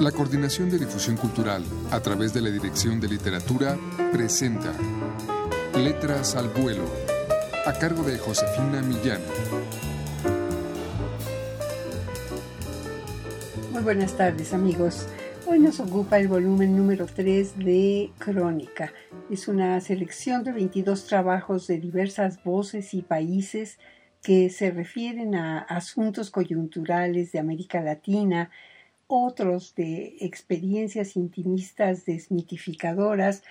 La Coordinación de Difusión Cultural, a través de la Dirección de Literatura, presenta Letras al Vuelo, a cargo de Josefina Millán. Muy buenas tardes amigos. Hoy nos ocupa el volumen número 3 de Crónica. Es una selección de 22 trabajos de diversas voces y países que se refieren a asuntos coyunturales de América Latina, otros de experiencias intimistas desmitificadoras,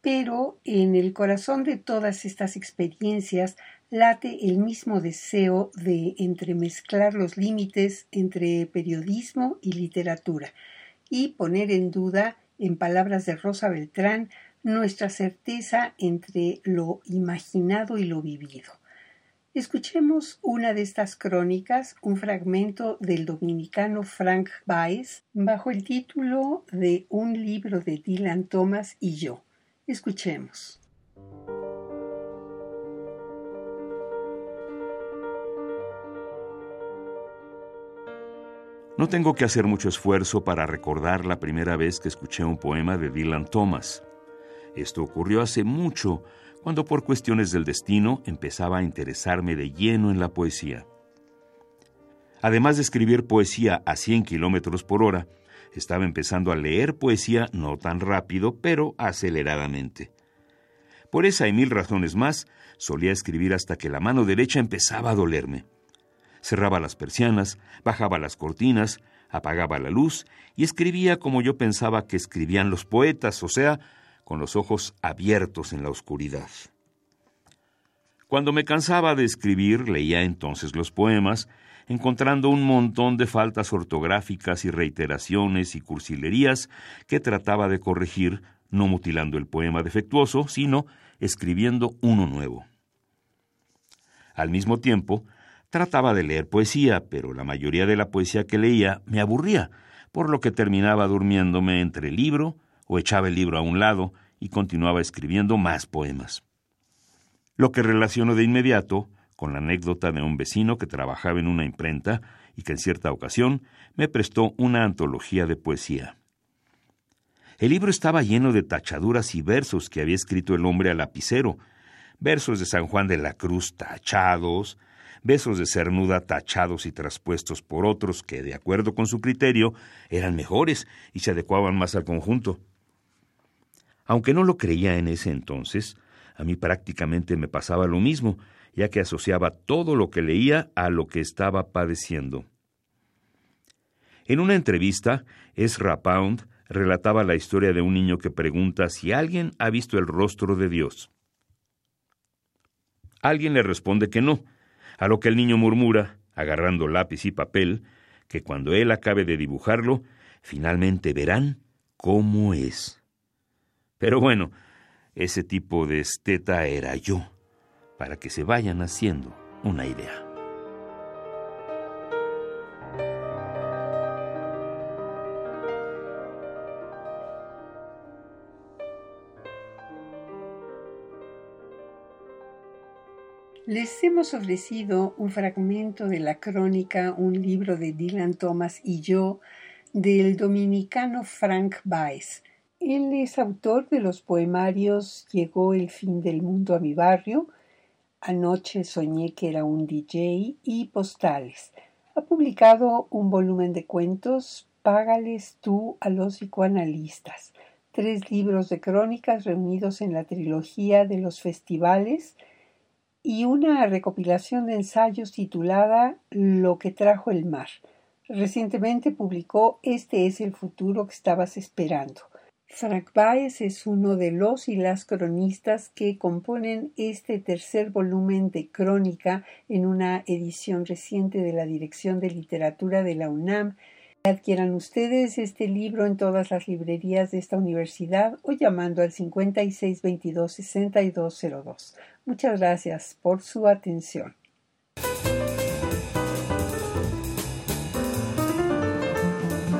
pero en el corazón de todas estas experiencias late el mismo deseo de entremezclar los límites entre periodismo y literatura y poner en duda, en palabras de Rosa Beltrán, nuestra certeza entre lo imaginado y lo vivido. Escuchemos una de estas crónicas, un fragmento del dominicano Frank Baez, bajo el título de Un libro de Dylan Thomas y yo. Escuchemos. No tengo que hacer mucho esfuerzo para recordar la primera vez que escuché un poema de Dylan Thomas. Esto ocurrió hace mucho, cuando por cuestiones del destino empezaba a interesarme de lleno en la poesía. Además de escribir poesía a 100 kilómetros por hora, estaba empezando a leer poesía no tan rápido, pero aceleradamente. Por esa y mil razones más, solía escribir hasta que la mano derecha empezaba a dolerme. Cerraba las persianas, bajaba las cortinas, apagaba la luz y escribía como yo pensaba que escribían los poetas, o sea, con los ojos abiertos en la oscuridad. Cuando me cansaba de escribir, leía entonces los poemas, encontrando un montón de faltas ortográficas y reiteraciones y cursilerías que trataba de corregir, no mutilando el poema defectuoso, sino escribiendo uno nuevo. Al mismo tiempo, trataba de leer poesía, pero la mayoría de la poesía que leía me aburría, por lo que terminaba durmiéndome entre el libro o echaba el libro a un lado y continuaba escribiendo más poemas. Lo que relaciono de inmediato con la anécdota de un vecino que trabajaba en una imprenta y que en cierta ocasión me prestó una antología de poesía. El libro estaba lleno de tachaduras y versos que había escrito el hombre al lapicero, versos de San Juan de la Cruz tachados, besos de cernuda tachados y traspuestos por otros que, de acuerdo con su criterio, eran mejores y se adecuaban más al conjunto. Aunque no lo creía en ese entonces, a mí prácticamente me pasaba lo mismo, ya que asociaba todo lo que leía a lo que estaba padeciendo. En una entrevista, Ezra Pound relataba la historia de un niño que pregunta si alguien ha visto el rostro de Dios. Alguien le responde que no, a lo que el niño murmura, agarrando lápiz y papel, que cuando él acabe de dibujarlo, finalmente verán cómo es. Pero bueno, ese tipo de esteta era yo, para que se vayan haciendo una idea. Les hemos ofrecido un fragmento de la crónica, un libro de Dylan Thomas y yo, del dominicano Frank Baez, él es autor de los poemarios Llegó el fin del mundo a mi barrio, Anoche soñé que era un DJ y Postales. Ha publicado un volumen de cuentos Págales tú a los psicoanalistas, tres libros de crónicas reunidos en la trilogía de los festivales y una recopilación de ensayos titulada Lo que trajo el mar. Recientemente publicó Este es el futuro que estabas esperando Frank Baez es uno de los y las cronistas que componen este tercer volumen de crónica en una edición reciente de la Dirección de Literatura de la UNAM. Adquieran ustedes este libro en todas las librerías de esta universidad o llamando al 5622-6202. Muchas gracias por su atención.